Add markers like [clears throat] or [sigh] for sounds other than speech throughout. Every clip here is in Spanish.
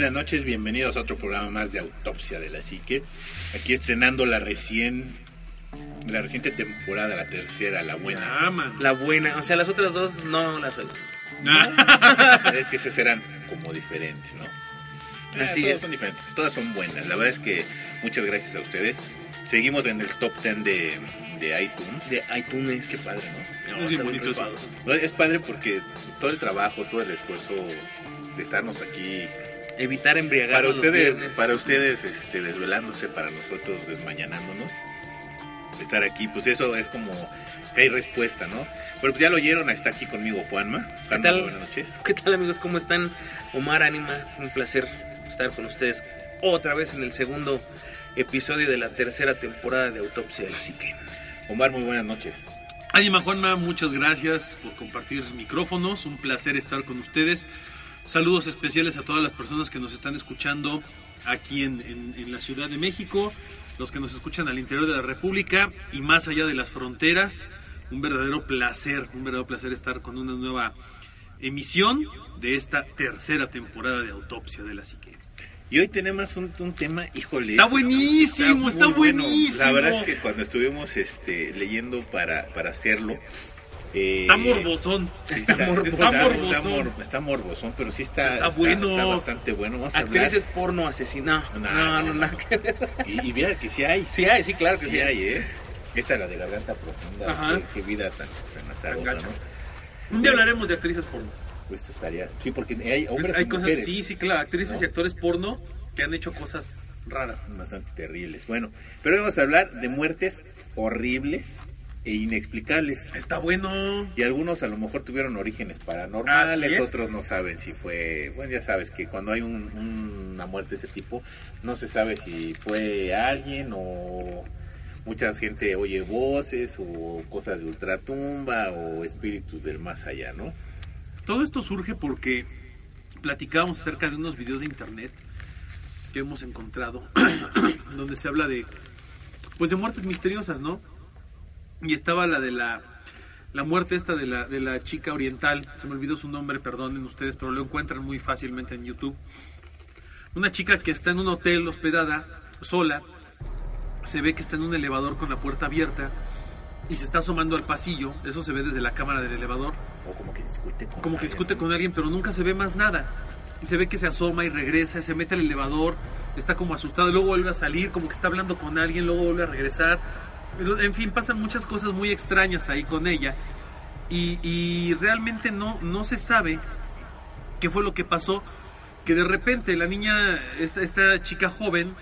Buenas noches, bienvenidos a otro programa más de Autopsia de la Psique. Aquí estrenando la recién, la reciente temporada, la tercera, la buena. Ah, man. La buena, o sea, las otras dos no las oigo. [laughs] Es que esas eran como diferentes, ¿no? Ah, Así todas es. son diferentes, todas son buenas. La verdad es que muchas gracias a ustedes. Seguimos en el top 10 de, de iTunes. De iTunes. Qué padre, ¿no? No, Es bonito eso. Es padre porque todo el trabajo, todo el esfuerzo de estarnos aquí Evitar embriagar para los ustedes, viernes. para ustedes este, desvelándose, para nosotros desmañanándonos, estar aquí, pues eso es como que hay respuesta, ¿no? Pero pues ya lo oyeron, está aquí conmigo Juanma. Juanma, tal? buenas noches. ¿Qué tal amigos? ¿Cómo están? Omar Anima, un placer estar con ustedes otra vez en el segundo episodio de la tercera temporada de Autopsia de la Psique. Omar, muy buenas noches. Ánima Juanma, muchas gracias por compartir micrófonos. Un placer estar con ustedes. Saludos especiales a todas las personas que nos están escuchando aquí en, en- en la Ciudad de México, los que nos escuchan al interior de la República y más allá de las fronteras. Un verdadero placer, un verdadero placer estar con una nueva emisión de esta tercera temporada de Autopsia de la Psique. Y hoy tenemos un, un tema, híjole. Está buenísimo, está bueno. buenísimo. La verdad es que cuando estuvimos este, leyendo para, para hacerlo... eh, Está morbosón. Está morbosón. Está Está, morbosón. mor- está morbosón, pero sí está, Está bueno. está bastante bueno. Vamos a hablar. Actrices porno asesina. No, No, no, no, no. Y, y mira que sí hay. Sí hay, sí, claro que Sí sí. hay, ¿eh? Esta es la de garganta profunda. Ajá. Qué, qué vida tan, tan azarosa. ¿no? Un día hablaremos de actrices porno. Pues esto estaría... Sí, porque hay hombres hay y cosas, mujeres sí, sí, claro, actrices ¿no? y actores porno que han hecho cosas raras. bastante terribles. Bueno, pero hoy vamos a hablar de muertes horribles e inexplicables. Está bueno. Y algunos a lo mejor tuvieron orígenes paranormales, otros no saben si fue... Bueno, ya sabes que cuando hay un- un- una muerte de ese tipo, no se sabe si fue alguien o... Mucha gente oye voces o cosas de ultratumba o espíritus del más allá, ¿no? Todo esto surge porque platicábamos acerca de unos videos de internet que hemos encontrado [coughs] donde se habla de pues de muertes misteriosas, ¿no? Y estaba la de la la muerte esta de la de la chica oriental, se me olvidó su nombre, perdonen ustedes, pero lo encuentran muy fácilmente en YouTube. Una chica que está en un hotel hospedada sola, se ve que está en un elevador con la puerta abierta y se está asomando al pasillo, eso se ve desde la cámara del elevador O como que discute con como que alguien, discute ¿no? con alguien, pero nunca se ve más nada. Y se ve que se asoma y regresa, se mete al elevador, está como asustado, luego vuelve a salir, como que está hablando con alguien, luego vuelve a regresar. En fin, pasan muchas cosas muy extrañas ahí con ella. Y, realmente no, no se sabe qué fue lo que pasó. Que de repente la niña, esta, esta chica joven,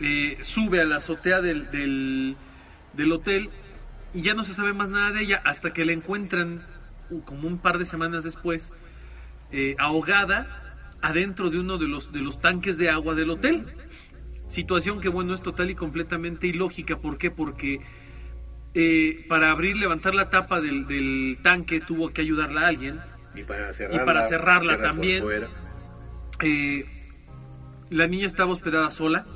eh, sube a la azotea del, del, del hotel y ya no se sabe más nada de ella hasta que la encuentran uh, como un par de semanas después eh, ahogada adentro de uno de los, de los tanques de agua del hotel. Situación que, bueno, es total y completamente ilógica. ¿Por qué? Porque eh, para abrir, levantar la tapa del, del tanque tuvo que ayudarla a alguien. Y para cerrarla, para cerrarla cerrar también. Eh, la niña estaba hospedada sola.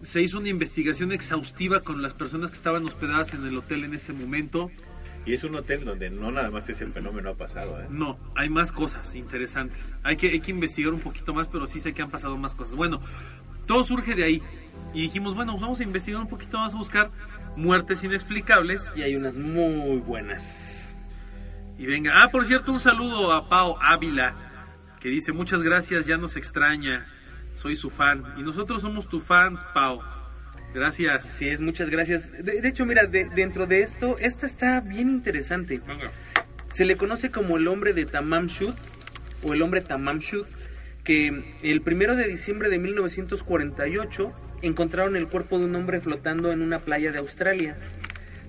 Se hizo una investigación exhaustiva con las personas que estaban hospedadas en el hotel en ese momento. Y es un hotel donde no nada más ese fenómeno ha pasado, ¿eh? No, hay más cosas interesantes. Hay que, hay que investigar un poquito más, pero sí sé que han pasado más cosas. Bueno, todo surge de ahí. Y dijimos, bueno, vamos a investigar un poquito más, a buscar muertes inexplicables. Y hay unas muy buenas. Y venga, ah, por cierto, un saludo a Pau Ávila, que dice, muchas gracias, ya nos extraña, soy su fan. Y nosotros somos tu fans, Pau. Gracias. Así es, muchas gracias. De, de hecho, mira, de- dentro de esto, esto está bien interesante. Se le conoce como el hombre de Tamam Shud o el hombre Tamam Shud, que el primero de diciembre de 1948 encontraron el cuerpo de un hombre flotando en una playa de Australia.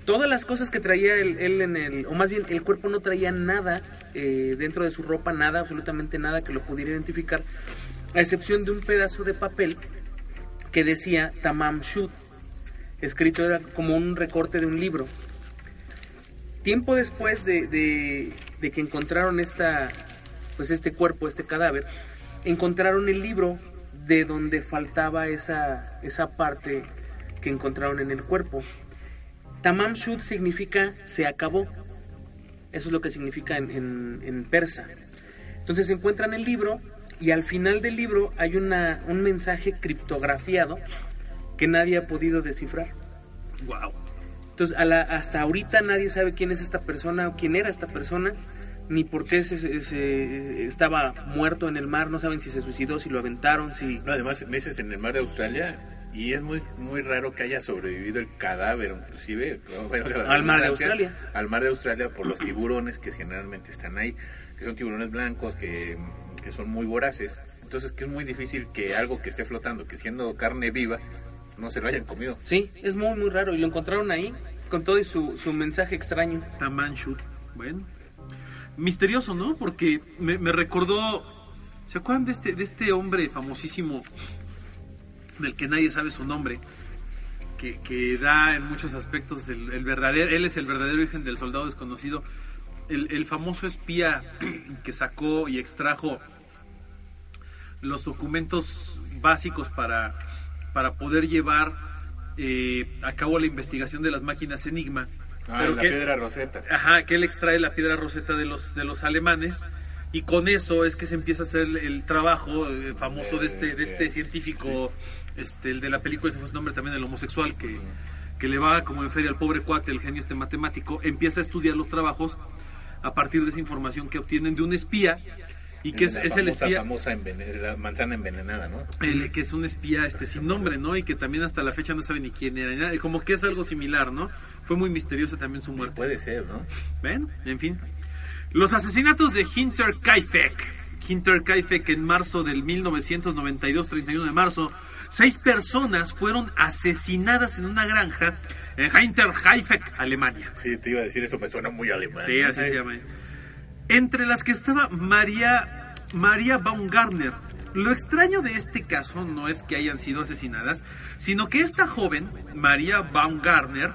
Todas las cosas que traía él, en el, o más bien el cuerpo no traía nada eh, dentro de su ropa, nada, absolutamente nada que lo pudiera identificar, a excepción de un pedazo de papel que decía Tamam Shud. escrito, era como un recorte de un libro. Tiempo después de, de- de que encontraron esta, pues este cuerpo, este cadáver, encontraron el libro de donde faltaba esa, esa parte que encontraron en el cuerpo. Tamam Shud significa se acabó. Eso es lo que significa en, en- en persa. Entonces encuentran el libro y al final del libro hay una, un mensaje criptografiado que nadie ha podido descifrar. Wow. Entonces a la- hasta ahorita nadie sabe quién es esta persona o quién era esta persona, ni por qué se, se- se- estaba muerto en el mar, no saben si se suicidó, si lo aventaron, si... No, además, meses en el mar de Australia y es muy muy raro que haya sobrevivido el cadáver, inclusive ¿no? [laughs] Bueno, la Al mar de Australia. Al mar de Australia por los tiburones que generalmente están ahí, que son tiburones blancos, que, que son muy voraces. Entonces, que es muy difícil que algo que esté flotando, que siendo carne viva, no se lo hayan comido. Sí, es muy, muy raro y lo encontraron ahí con todo y su, su mensaje extraño. Tamanshut. Bueno. Misterioso, ¿no? Porque me, me recordó. ¿Se acuerdan de este, de este hombre famosísimo del que nadie sabe su nombre? Que, que da en muchos aspectos el, verdadero. Él es el verdadero origen del soldado desconocido. El, el famoso espía [clears throat] que sacó y extrajo los documentos básicos para, para poder llevar eh, a cabo la investigación de las máquinas Enigma. Ah, Pero la que- piedra roseta. Ajá, que él extrae la piedra roseta de los, de los alemanes y con eso es que se empieza a hacer el, el trabajo eh, famoso de este, de este científico, este, el de la película, ese fue su nombre también, el homosexual, que, que le va como en feria al pobre cuate, el genio este matemático, empieza a estudiar los trabajos a partir de esa información que obtienen de un espía y que es, La es el famosa, espía famosa envenen- la manzana envenenada, ¿no? el que es un espía este sin nombre, ¿no? Y que también hasta la fecha no sabe ni quién era, como que es algo similar, ¿no? Fue muy misteriosa también su muerte. Puede ser, ¿no? Ven, en fin. Los asesinatos de Hinter Kaifek. Hinter Kaifek en marzo del 1992, 31 de marzo. Seis personas fueron asesinadas en una granja en Hinter Kaifek, Alemania. Sí, te iba a decir eso, me suena muy alemán. Sí, así se llama. Entre las que estaba María, María Baumgartner. Lo extraño de este caso no es que hayan sido asesinadas, sino que esta joven, María Baumgartner,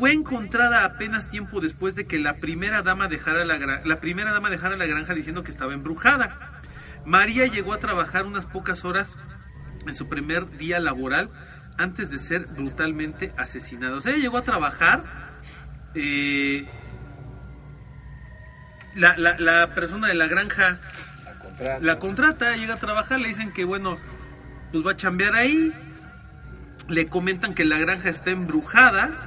fue encontrada apenas tiempo después de que la primera dama dejara la, primera dama dejara la granja diciendo que estaba embrujada. María llegó a trabajar unas pocas horas en su primer día laboral antes de ser brutalmente asesinada. O sea, ella llegó a trabajar. eh, la, la, la persona de la granja La contrata. la contrata, llega a trabajar, le dicen que bueno, pues va a chambear ahí. Le comentan que la granja está embrujada.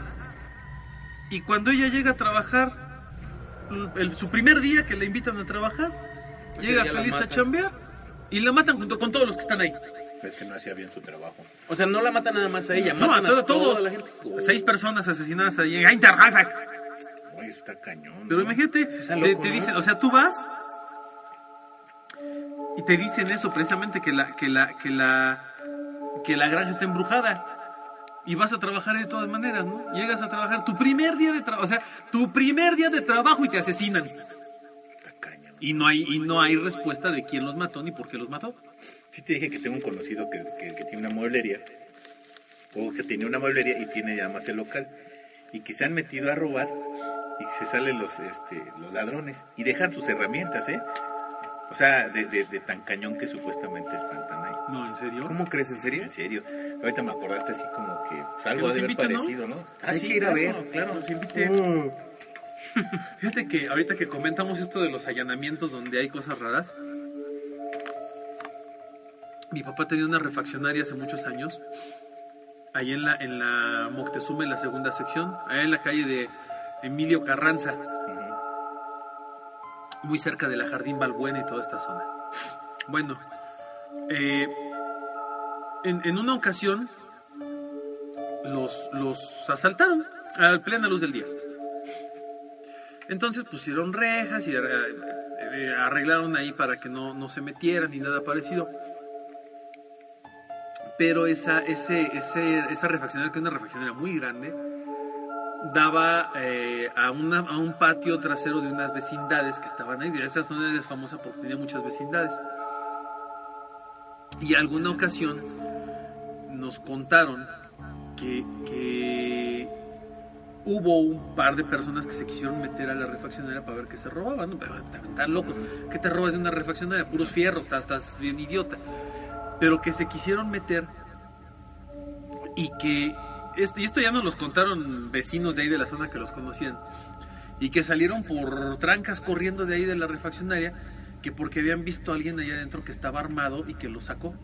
Y cuando ella llega a trabajar, el- su primer día que le invitan a trabajar, llega la feliz a chambear. Y la matan junto con todos los que están ahí. Es que no hacía bien su trabajo. O sea, no la matan nada más a ella, No, a matan a, todo- todos. la gente. Seis personas asesinadas ahí en. Oye, está cañón. Pero ¿no? imagínate, te, loco, te ¿no? dicen, o sea, tú vas y te dicen eso precisamente que la que la que la que la granja está embrujada y vas a trabajar de todas maneras, ¿no? Llegas a trabajar tu primer día de trabajo, o sea, tu primer día de trabajo y te asesinan y no hay y no hay respuesta de quién los mató ni por qué los mató. Sí te dije que tengo un conocido que, que, que tiene una mueblería. O que tiene una mueblería y tiene ya más el local. Y que se han metido a robar y se salen los, este, los ladrones. Y dejan sus herramientas, ¿eh? O sea, de, de, de tan cañón que supuestamente espantan ahí. No, en serio. ¿Cómo crees? ¿En serio? En serio. Ahorita me acordaste así como que pues, algo de haber inviten, ¿no? parecido, ¿no? Hay que ir a claro, ver. Claro, Nos inviten. [laughs] Fíjate que ahorita que comentamos esto de los allanamientos donde hay cosas raras, mi papá tenía una refaccionaria hace muchos años, ahí en la, en la Moctezuma, en la segunda sección, ahí en la calle de Emilio Carranza, muy cerca de la Jardín Balbuena y toda esta zona. Bueno, eh, en, en una ocasión los, los asaltaron a plena luz del día. Entonces pusieron rejas y eh, eh, arreglaron ahí para que no, no se metieran ni nada parecido. Pero esa, ese, ese, esa refaccionaria, que es una refaccionaria muy grande, daba eh, a, un patio trasero de unas vecindades que estaban ahí. Esa zona es famosa porque tenía muchas vecindades. Y alguna ocasión nos contaron que, hubo un par de personas que se quisieron meter a la refaccionaria para ver qué se robaban. ¿no? Están locos. ¿Qué te robas de una refaccionaria? Puros fierros, estás, estás bien idiota. Pero que se quisieron meter y que este, y esto ya nos los contaron vecinos de ahí de la zona que los conocían y que salieron por trancas corriendo de ahí de la refaccionaria que porque habían visto a alguien allá adentro que estaba armado y que lo sacó.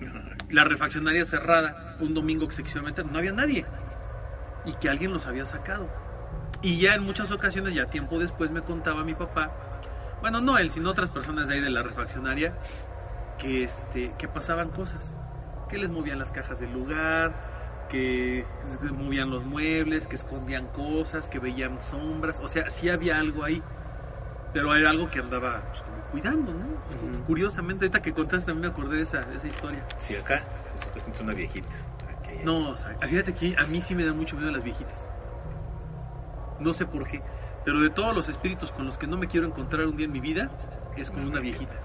[laughs] La refaccionaria cerrada, un domingo que se quisieron meter, no había nadie y que alguien los había sacado. Y ya en muchas ocasiones, ya tiempo después, me contaba mi papá, bueno, no él, sino otras personas de ahí de la refaccionaria, que, este, que pasaban cosas, que les movían las cajas del lugar, que movían los muebles, que escondían cosas, que veían sombras, o sea, sí había algo ahí, pero era algo que andaba pues, como cuidando, ¿no? Curiosamente, ahorita que contaste también me acordé de esa, de esa historia. Sí, acá es una viejita. No, o sea, fíjate que a mí sí me da mucho miedo las viejitas. No sé por qué, pero de todos los espíritus con los que no me quiero encontrar un día en mi vida, es con una viejita.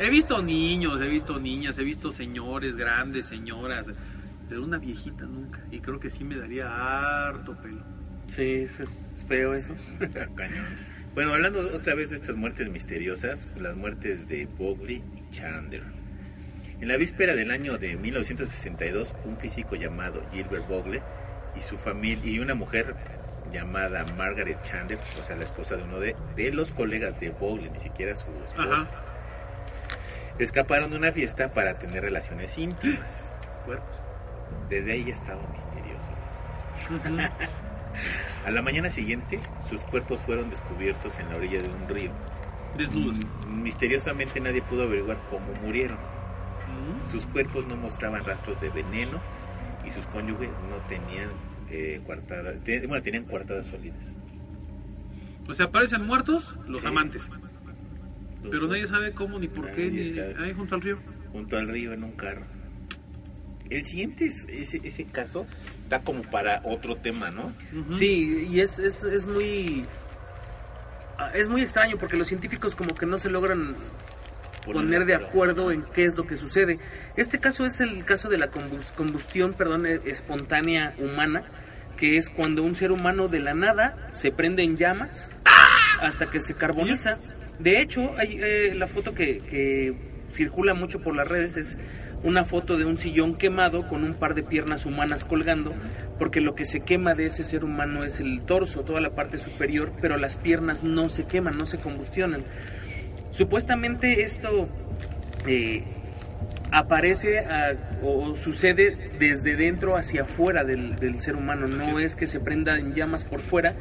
He visto niños, he visto niñas, he visto señores grandes, señoras, pero una viejita nunca. Y creo que sí me daría harto pelo. Sí, eso es feo eso. [laughs] Bueno, hablando otra vez de estas muertes misteriosas, las muertes de Bogley y Chandler. En la víspera del año de 1962, un físico llamado Gilbert Bogley y su familia y una mujer llamada Margaret Chandler, o sea, la esposa de uno de, de los colegas de Bogley, ni siquiera su esposa, Ajá. escaparon de una fiesta para tener relaciones íntimas. Cuerpos. Desde ahí ya estaba misterioso. el asunto. [laughs] A la mañana siguiente, sus cuerpos fueron descubiertos en la orilla de un río. Desnudos. Mm, Misteriosamente nadie pudo averiguar cómo murieron. Mm. Sus cuerpos no mostraban rastros de veneno y sus cónyuges no tenían eh, coartadas, te- bueno, tenían coartadas sólidas. O sea, aparecen muertos los Sí. amantes. Los Pero dos nadie sabe cómo, ni por qué, ni ahí junto al río. junto al río en un carro. El siguiente es ese, ese caso da como para otro tema, ¿no? Sí, y es, es, es muy... ah, Es muy extraño porque los científicos como que no se logran poner de acuerdo en qué es lo que sucede. Este caso es el caso de la combus- combustión, perdón, eh, espontánea humana, que es cuando un ser humano de la nada se prende en llamas hasta que se carboniza. De hecho, hay eh, la foto que, que circula mucho por las redes es una foto de un sillón quemado con un par de piernas humanas colgando, porque lo que se quema de ese ser humano es el torso, toda la parte superior, pero las piernas no se queman, no se combustionan. Supuestamente esto eh, aparece a- o, o sucede desde dentro hacia afuera del, del ser humano. No es que se prenda en llamas por fuera,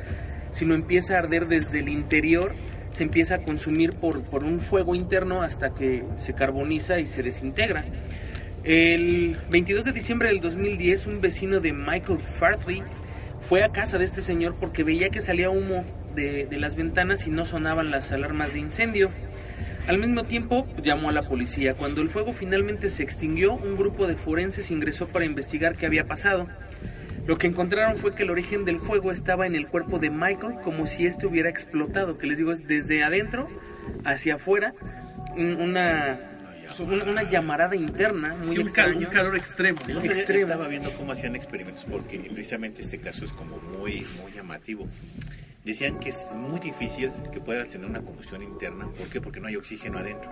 sino empieza a arder desde el interior, se empieza a consumir por, por un fuego interno hasta que se carboniza y se desintegra. El 22 de diciembre del 2010, un vecino de Michael Fartley fue a casa de este señor porque veía que salía humo de, de las ventanas y no sonaban las alarmas de incendio. Al mismo tiempo, pues, llamó a la policía. Cuando el fuego finalmente se extinguió, un grupo de forenses ingresó para investigar qué había pasado. Lo que encontraron fue que el origen del fuego estaba en el cuerpo de Michael, como si este hubiera explotado, que les digo es desde adentro hacia afuera, un- una, una, una llamarada interna muy Sí, un, cal- extraño. un calor extremo. Extremo. Estaba viendo cómo hacían experimentos porque precisamente este caso es como muy, muy llamativo. Decían que es muy difícil que puedas tener una combustión interna. ¿Por qué? Porque no hay oxígeno adentro.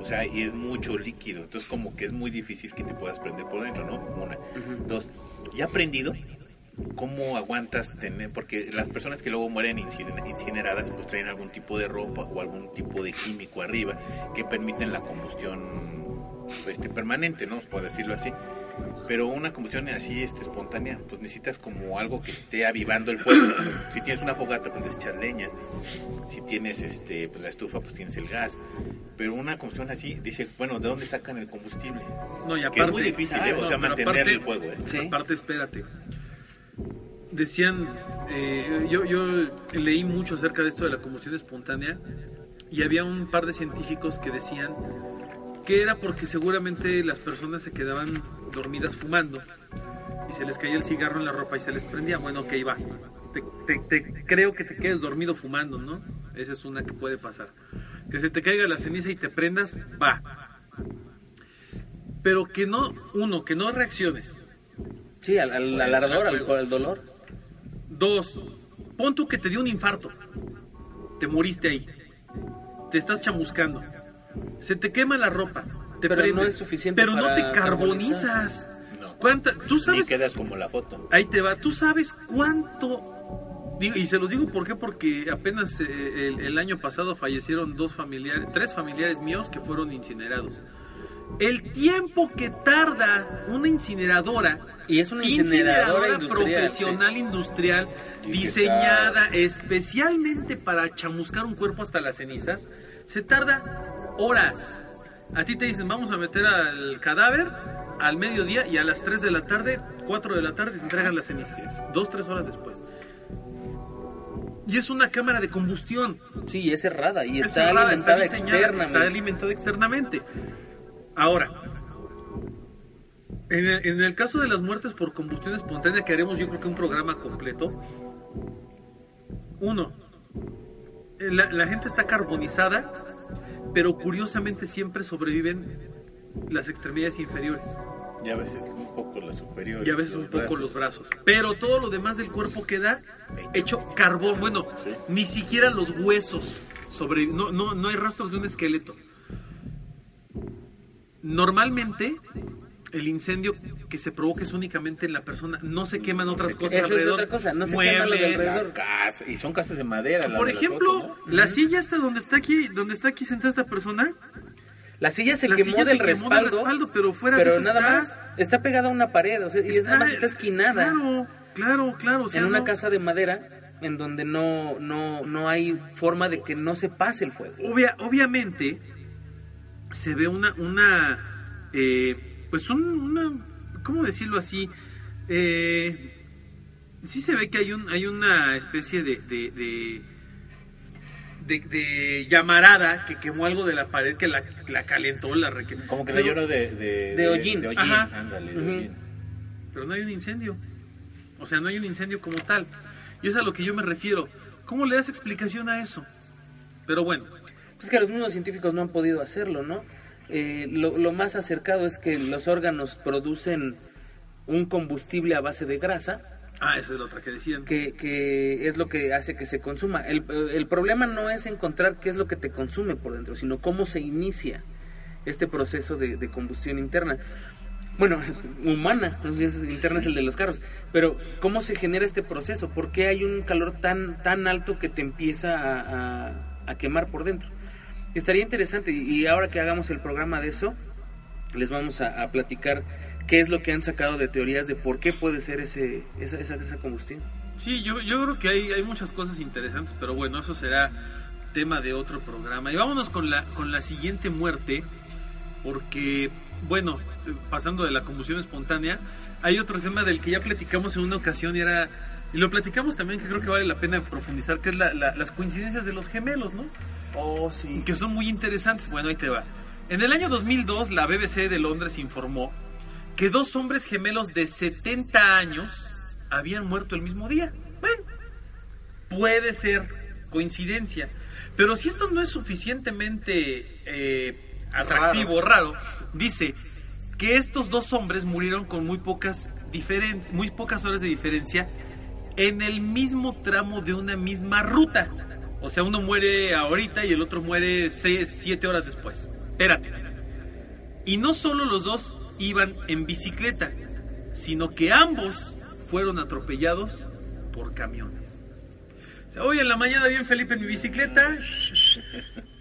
O sea, y es mucho líquido. Entonces como que es muy difícil que te puedas prender por dentro, ¿no? Una. Ujú. Dos. Ya aprendido cómo aguantas tener, porque las personas que luego mueren inciner- incineradas pues traen algún tipo de ropa o algún tipo de químico arriba que permiten la combustión este, permanente, ¿no? Por decirlo así. Pero una combustión así este, espontánea, pues necesitas como algo que esté avivando el fuego. [coughs] si tienes una fogata, pues echas leña. Si tienes este, pues la estufa, pues tienes el gas. Pero una combustión así, dice, bueno, ¿de dónde sacan el combustible? No, y Que aparte, es muy difícil, ¿eh? O sea, mantener aparte- el fuego, ¿eh? Sí. Aparte, espérate. Decían, eh, yo, yo leí mucho acerca de esto de la combustión espontánea y había un par de científicos que decían que era porque seguramente las personas se quedaban dormidas fumando y se les caía el cigarro en la ropa y se les prendía. Bueno, ok, va. Te, te- te- creo que te quedes dormido fumando, ¿no? Esa es una que puede pasar. Que se te caiga la ceniza y te prendas, va. Pero que no, uno, que no reacciones. Sí, al, al, al ardor, al, al dolor. Dos, pon tú que te dio un infarto. Te moriste ahí. Te estás chamuscando. Se te quema la ropa. Te Pero no prendes, es suficiente Pero no te carbonizas. No. ¿Cuánta, tú Ni sabes, quedas como la foto. ahí te va, tú sabes cuánto... y se los digo por qué, porque apenas eh, el, el año pasado fallecieron dos familiares, tres familiares míos que fueron incinerados. El tiempo que tarda una incineradora Y es una incineradora, industrial, profesional industrial diseñada especialmente para chamuscar un cuerpo hasta las cenizas, se tarda horas. A ti te dicen, vamos a meter al cadáver al mediodía y a las 3 de la tarde, 4 de la tarde te entregan las cenizas. Dos, tres horas después. Y es una cámara de combustión. Sí, es cerrada y Es está cerrada, alimentada está externamente. Está alimentada externamente. Ahora, en el, en el caso de las muertes por combustión espontánea, que haremos yo creo que un programa completo. Uno, la, la gente está carbonizada, pero curiosamente siempre sobreviven las extremidades inferiores Y a veces un poco la superior. y a veces un poco los brazos. Pero todo lo demás del cuerpo queda hecho carbón. Bueno, Sí. ni siquiera los huesos sobre no, no, no hay rastros de un esqueleto. Normalmente el incendio que se provoca es únicamente en la persona, no se queman otras cosas Eso es alrededor. otra cosa, no se quema lo de Muebles. casa, y son casas de madera. Por ejemplo, la silla esta donde está aquí, donde está aquí sentada esta persona, La silla se la quemó silla del se quemó respaldo, respaldo, pero fuera de pero eso nada está- más está pegada a una pared, o sea, y es nada más está esquinada Claro, claro, claro. o sea, en una no- casa de madera en donde no, no, no hay forma de que no se pase el fuego. Obvia- obviamente se ve una, una eh, pues un- una, ¿cómo decirlo así? Eh, sí se ve que hay un, hay una especie de, de, de, de- de llamarada que quemó algo de la pared que la, la calentó, la requemó. Como que la Pero- lloró de, de, De hollín. De hollín, Ajá. ándale, de Ujú. hollín. pero no hay un incendio. O sea, no hay un incendio como tal. Y es a lo que yo me refiero. ¿Cómo le das explicación a eso? Pero bueno, Pues que los mismos científicos no han podido hacerlo, ¿no? Eh, lo, lo más acercado es que los órganos producen un combustible a base de grasa, ah, esa es la otra que decían. que, que es lo que hace que se consuma. El, el problema no es encontrar qué es lo que te consume por dentro, sino cómo se inicia este proceso de, de combustión interna. Bueno, [laughs] humana, no sé si es interna es el de los carros, pero cómo se genera este proceso, por qué hay un calor tan, tan alto que te empieza a, a- a quemar por dentro. Estaría interesante y ahora que hagamos el programa de eso, les vamos a, platicar qué es lo que han sacado de teorías de por qué puede ser ese, esa, esa, esa combustión. Sí, yo, yo creo que hay, hay muchas cosas interesantes, pero bueno, eso será tema de otro programa. Y vámonos con la, con la siguiente muerte, porque, bueno, pasando de la combustión espontánea, hay otro tema del que ya platicamos en una ocasión y era, y lo platicamos también que creo que vale la pena profundizar, que es la- la- las coincidencias de los gemelos, ¿no? Oh, sí. que son muy interesantes. Bueno, ahí te va. En el año 2002, la BBC de Londres informó que dos hombres gemelos de 70 años habían muerto el mismo día. Bueno, puede ser coincidencia. Pero si esto no es suficientemente eh, atractivo, raro. dice que estos dos hombres murieron con muy pocas, muy pocas horas de diferencia en el mismo tramo de una misma ruta. O sea, uno muere ahorita y el otro muere 6, 7 horas después. Espérate. Y no solo los dos iban en bicicleta, sino que ambos fueron atropellados por camiones. O sea, hoy en la mañana bien Felipe en mi bicicleta,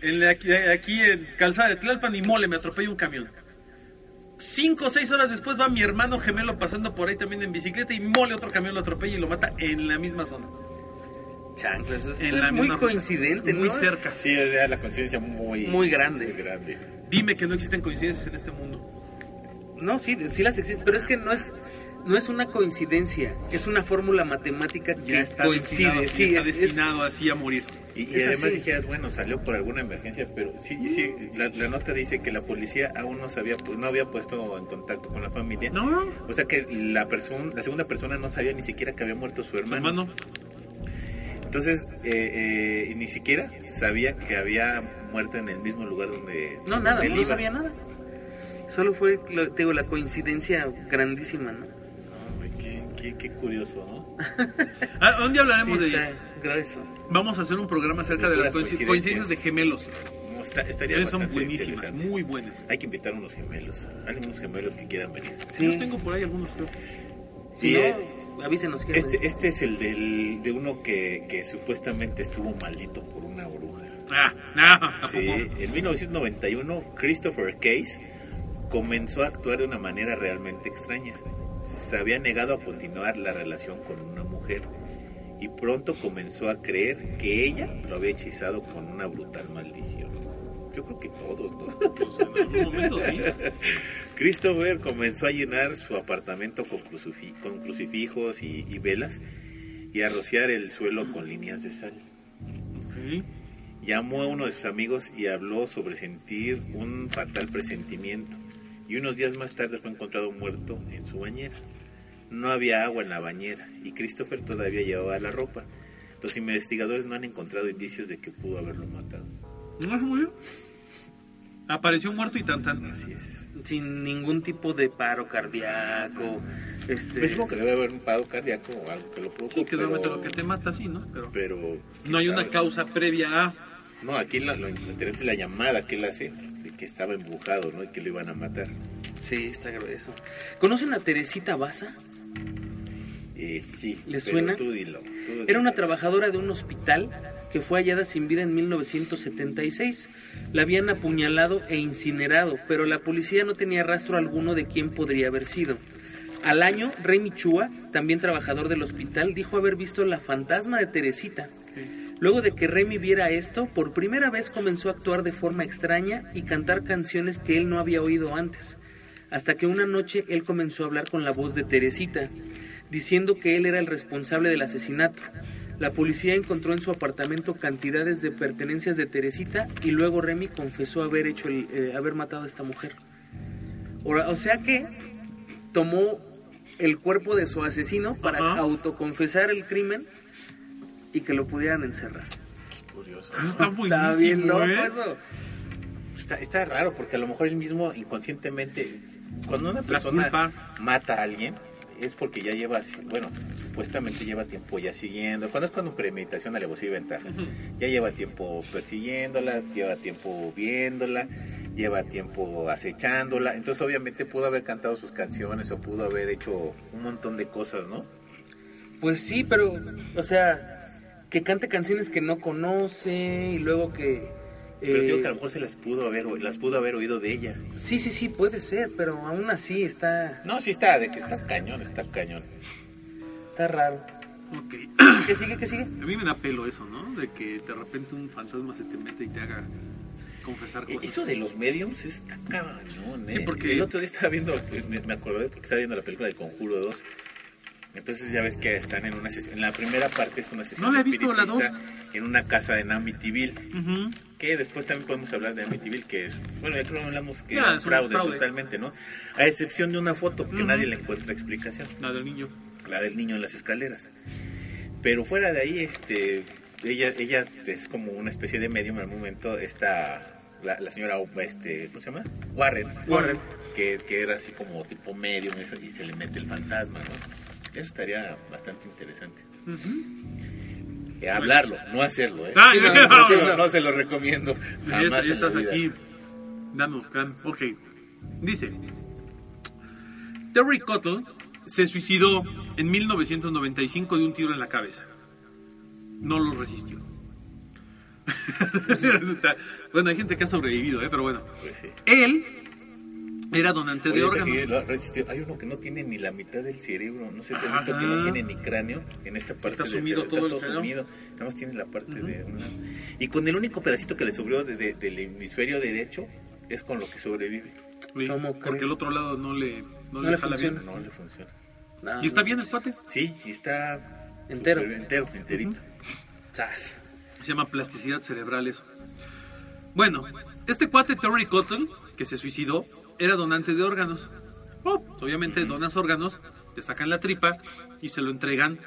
en la- aquí, en Calzada de Tlalpan y mole me atropella un camión. Cinco o seis horas después va mi hermano gemelo pasando por ahí también en bicicleta y mole otro camión lo atropella y lo mata en la misma zona. Chanclas, es, En es la muy coincidente, Muy ¿no? Es- cerca. Sí, es la conciencia muy... Muy grande. muy grande. Dime que no existen coincidencias en este mundo. No, sí, sí las existen, pero es que no es no es una coincidencia, es una fórmula matemática que Ya está coincide. destinado, así, sí, está es- es- destinado así a morir. Y, y Es además dijeras, bueno, salió por alguna emergencia, pero sí, sí la, la nota dice que la policía aún no sabía, pues, no había puesto en contacto con la familia. No, O sea que la persona, la segunda persona no sabía ni siquiera que había muerto su hermano. hermano. Entonces, eh, eh, ni siquiera sabía que había muerto en el mismo lugar donde No, nada, él no iba. sabía nada. Solo fue, lo- te digo, la coincidencia grandísima, ¿no? Qué, qué curioso, ¿no? [laughs] Ah, un día hablaremos Sí, de... está grueso. Vamos a hacer un programa acerca De de las coincidencias. coincidencias de gemelos. Está- estaría Ellos son buenísimas, muy buenas. Hay que invitar unos gemelos. Hay unos gemelos que quieran venir. Sí. Yo tengo por ahí algunos, creo. Si Sí, no, eh, avísenos quién Este, es. este es el del, de uno que, que supuestamente estuvo maldito por una bruja. Ah, no. Sí, en 1991 Christopher Case comenzó a actuar de una manera realmente extraña. Se había negado a continuar la relación con una mujer y pronto comenzó a creer que ella lo había hechizado con una brutal maldición. Yo creo que todos, ¿no? Pues en algún momento sí. Christopher comenzó a llenar su apartamento con, crucifi- con crucifijos y, y velas y a rociar el suelo con líneas de sal. Llamó a uno de sus amigos y habló sobre sentir un fatal presentimiento. Y unos días más tarde fue encontrado muerto en su bañera. No había agua en la bañera y Christopher todavía llevaba la ropa. Los investigadores no han encontrado indicios de que pudo haberlo matado. ¿No se murió? Apareció muerto y tan tan. Así es. Sin ningún tipo de paro cardíaco. Este, supongo que debe haber un paro cardíaco o algo que lo. Sí, que pero, realmente lo que te mata, sí, ¿no? Pero pero, no hay ¿quién una causa previa a... No, aquí lo, lo interesante es la llamada que él hace de que estaba embrujado, ¿no? Y que lo iban a matar. Sí, está grueso. ¿Conocen a Teresita Baza? Eh, sí. ¿Le suena? tú dilo, tú Era una trabajadora de un hospital que fue hallada sin vida en 1976. La habían apuñalado e incinerado, pero la policía no tenía rastro alguno de quién podría haber sido. Al año, Remy Chua, también trabajador del hospital, dijo haber visto la fantasma de Teresita. Luego de que Remy viera esto, por primera vez comenzó a actuar de forma extraña y cantar canciones que él no había oído antes. Hasta que una noche él comenzó a hablar con la voz de Teresita, diciendo que él era el responsable del asesinato. La policía encontró en su apartamento cantidades de pertenencias de Teresita y luego Remy confesó haber hecho el, eh, haber matado a esta mujer. Ora- O sea que tomó el cuerpo de su asesino para Ajá. autoconfesar el crimen y que lo pudieran encerrar. Curioso. Está [laughs] Está bien loco ¿eh? eso. Está, está raro porque a lo mejor él mismo inconscientemente, cuando una persona mata a alguien, es porque ya lleva, bueno, supuestamente lleva tiempo ya siguiendo. Cuando es con premeditación, alevosía y ventaja. Ya lleva tiempo persiguiéndola, lleva tiempo viéndola, lleva tiempo acechándola. Entonces, obviamente, pudo haber cantado sus canciones o pudo haber hecho un montón de cosas, ¿no? Pues sí, pero, o sea, que cante canciones que no conoce y luego que... Pero eh, digo que a lo mejor se las pudo haber, las pudo haber oído de ella. Sí, sí, sí, puede ser, pero aún así está, No, sí está, de que está cañón, está cañón. está raro. Ok. [coughs] ¿Qué sigue, qué sigue? A mí me da pelo eso, ¿no? De que de repente un fantasma se te mete y te haga confesar E- cosas. Eso de los mediums está cañón, ¿eh? Sí, porque- El otro día estaba viendo, me, acordé porque estaba viendo la película de Conjuro 2. Entonces ya ves que están en una sesión, en la primera parte es una sesión No la he visto, la espiritista en una casa de Amityville, Ujú. Que después también podemos hablar de Amityville, que es, bueno, ya creo que hablamos que Ya, es un fraude, fraude. totalmente, ¿no? A excepción de una foto que Ujú. nadie le encuentra explicación, La del niño. la del niño en las escaleras. Pero fuera de ahí, este, ella, ella es como una especie de medium el momento, está la, la señora, este, ¿cómo se llama? Warren. Warren. Que, que era así como tipo medium y se le mete el fantasma, ¿no? Eso estaría bastante interesante. Ujú. Eh, hablarlo, no hacerlo, ¿eh? Ah, Sí, no, [laughs] no, no, se lo, no se lo recomiendo. Jamás ya estás aquí. Danos, can. Ok. Dice: Terry Cottle se suicidó en 1995 de un tiro en la cabeza. No lo resistió. [laughs] [laughs] bueno, hay gente que ha sobrevivido, ¿eh? pero bueno. Pues sí. Él era donante de órganos. Hay uno que no tiene ni la mitad del cerebro. No sé si has visto que no tiene ni cráneo en esta parte Está del sumido cerebro. todo el Está cerebro. sumido. Nada más tiene la parte de un lado. Y con el único pedacito que le sobró de- de- del hemisferio derecho es con lo que sobrevive. Sí, ¿Cómo porque cree? el otro lado no le, no No le le jala funciona. bien. No le funciona. No, ¿Y está no. bien el cuate? Sí, y está Entero. súper entero, enterito. Zas. Se llama plasticidad cerebral eso. Bueno, este cuate Terry Cottle, que se suicidó, era donante de órganos. Oh, obviamente donas órganos, te sacan la tripa y se lo entregan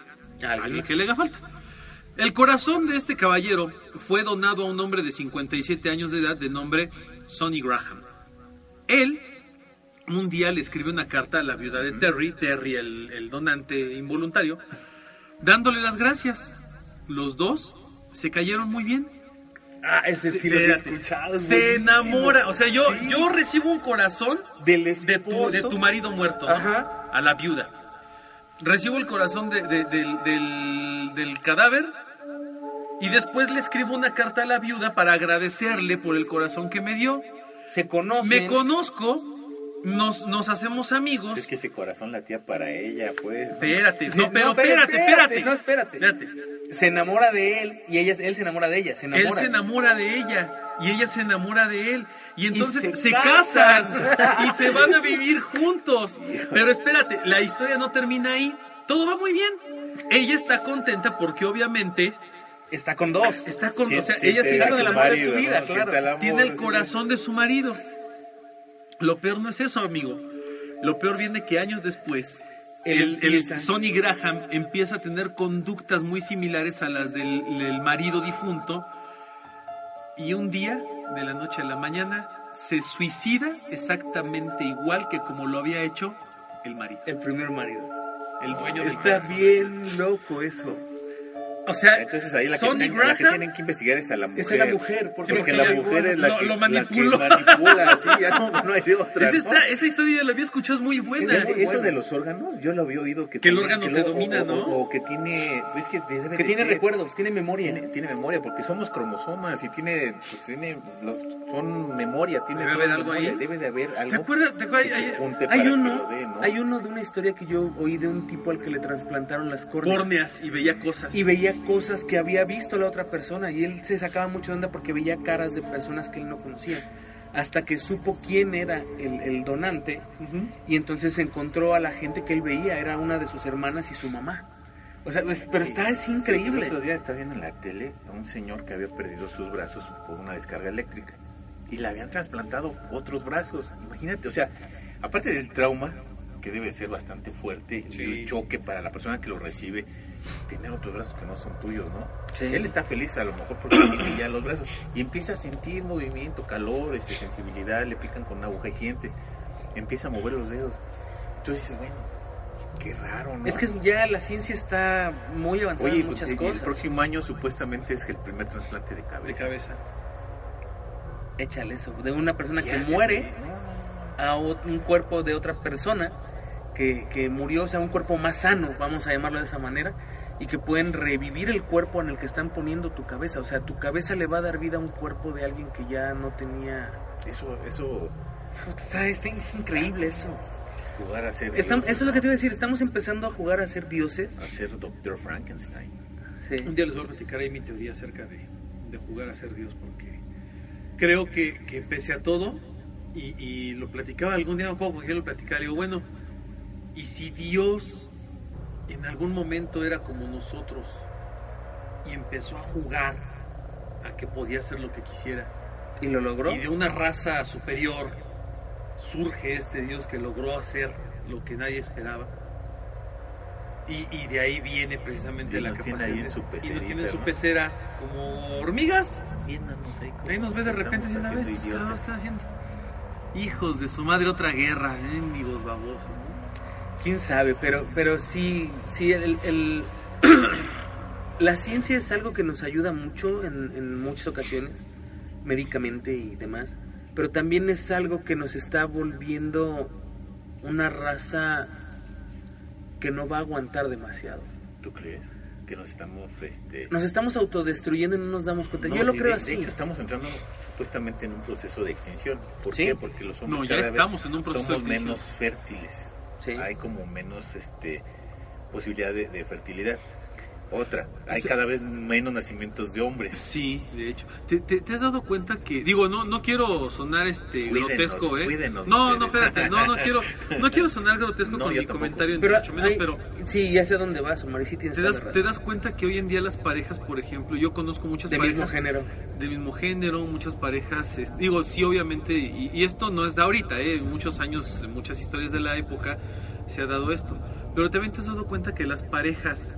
a alguien que le haga falta. El corazón de este caballero fue donado a un hombre de 57 años de edad de nombre Sonny Graham. Él un día le escribe una carta a la viuda de Terry, Terry el, el donante involuntario, dándole las gracias. Los dos se cayeron muy bien. Ah, ese sí lo he escuchado. es Se buenísimo. enamora, o sea, yo, Sí. yo recibo un corazón del de tu, esposo. de tu marido muerto ¿no? Ajá. a la viuda. Recibo el corazón de- de- del, del- del cadáver y después le escribo una carta a la viuda para agradecerle por el corazón que me dio. Se conocen. Me conozco, nos, nos hacemos amigos. Es que ese corazón latía para ella, pues. ¿no? Espérate, Sí, no, pero no, espérate, espérate. No, espérate. Espérate. Se enamora de él y ella, él se enamora de ella. Se Él se enamora de ella y ella se enamora de él. Y entonces se se, casan. casan y se [laughs] van a vivir juntos. Pero espérate, la historia no termina ahí. Todo va muy bien. Ella está contenta porque obviamente Está con dos. está con, o Siente- sea, siente ella sigue con el amor de marido, su vida, ¿no? claro. Siente el amor Tiene el de corazón de su marido. Lo peor no es eso, amigo. Lo peor viene que años después el, Sonny Graham empieza a tener conductas muy similares a las del, del marido difunto y un día, de la noche a la mañana, se suicida exactamente igual que como lo había hecho el marido, El primer marido. el dueño Está bien loco eso. O sea, Entonces ahí la que, Sonny tienen, la que Graham tienen que investigar es a la mujer. Esa es la mujer. Porque, Sí, Porque porque la mujer es la lo- que, lo la que manipuló. manipula, sí, ya no, no hay de [laughs] otra. esa, ¿no? está- esa historia la había escuchado, es muy buena. Muy eso buena. de los órganos, yo lo había oído que, Que el órgano que te domina, o- ¿no? O, o que tiene, es que debe que de tiene ser- recuerdos, tiene memoria. Tiene, tiene memoria, porque somos cromosomas y tiene, pues tiene, los, son memoria, tiene Debe todo haber algo memoria, ahí. Debe de haber algo ¿Te acuerdas? ¿Te acuerdas? Hay- Hay que uno, dé, ¿no? hay uno de una historia que yo oí de un tipo al que le trasplantaron las córneas. córneas y veía cosas. Y veía cosas que había visto la otra persona y él se sacaba mucho de onda porque veía caras de personas que él no conocía. Hasta que supo quién era el, el donante y entonces encontró a la gente que él veía, era una de sus hermanas y su mamá. O sea, es- pero está, es El increíble. otro día estaba viendo en la tele a un señor que había perdido sus brazos por una descarga eléctrica y le habían trasplantado otros brazos. Imagínate, o sea, aparte del trauma, que debe ser bastante fuerte, Sí. el choque para la persona que lo recibe, tener otros brazos que no son tuyos, ¿no? Sí. Él está feliz a lo mejor porque tiene ya los brazos y empieza a sentir movimiento, calor, este, sensibilidad, le pican con una aguja y siente, empieza a mover los dedos. Entonces dices, bueno, qué raro, ¿no? Es que ya la ciencia está muy avanzada Oye, en muchas y cosas. el próximo año supuestamente es el primer trasplante de de cabeza. cabeza. Échale eso, de una persona ¿Qué que haces, muere eh? A un cuerpo de otra persona que, que murió, o sea, un cuerpo más sano, vamos a llamarlo de esa manera, y que pueden revivir el cuerpo en el que están poniendo tu cabeza. O sea, tu cabeza le va a dar vida a un cuerpo de alguien que ya no tenía... Eso, eso, Está, está- es increíble eso. jugar a ser Estam- Dios, eso es lo que te iba a decir, estamos empezando a jugar a ser dioses. A ser Doctor Frankenstein. Sí. Un día les voy a platicar ahí mi teoría acerca de, de jugar a ser Dios, porque creo que, que pese a todo, y, y lo platicaba algún día, no me acuerdo con lo platicaba, digo, bueno, ¿y si Dios en algún momento era como nosotros y empezó a jugar a que podía hacer lo que quisiera? ¿Y lo logró? Y de una raza superior surge este Dios que logró hacer lo que nadie esperaba. Y, y de ahí viene precisamente Y la nos tiene capacidad. ahí en su y nos tiene en su ¿no? pecera como hormigas. Viéndonos ahí. como Ahí nos ves de repente diciendo, haciendo. Hijos de su madre, otra guerra, mendigos babosos. Quién sabe, pero, pero sí, sí, el, el- [clears throat] la ciencia es algo que nos ayuda mucho en, en muchas ocasiones, médicamente y demás, pero también es algo que nos está volviendo una raza que no va a aguantar demasiado. ¿Tú crees? Que nos estamos, este... Nos estamos autodestruyendo y no nos damos cuenta. No, Yo lo de- creo de- así. De hecho, estamos entrando supuestamente en un proceso de extinción. ¿Por Sí. qué? Porque los hombres No, ya cada vez estamos en un proceso somos menos fértiles. Sí. Hay como menos este posibilidad de, de fertilidad. Otra, hay cada vez menos nacimientos de hombres. Sí, de hecho. ¿Te, te, te has dado cuenta que, digo, no no quiero sonar este Cuídenos, grotesco, ¿eh? cuídenos no, no, espérate, no, no quiero, no quiero sonar grotesco [laughs] No, con mi tampoco. comentario, Pero, mucho menos, hay- pero sí, ya sé a dónde vas, Omar, y sí tienes te das, te das cuenta que hoy en día las parejas, por ejemplo, yo conozco muchas De parejas mismo género. del mismo género, muchas parejas, es- digo, sí, obviamente, y, y esto no es de ahorita, ¿eh? En muchos años, en muchas historias de la época se ha dado esto. Pero también te has dado cuenta que las parejas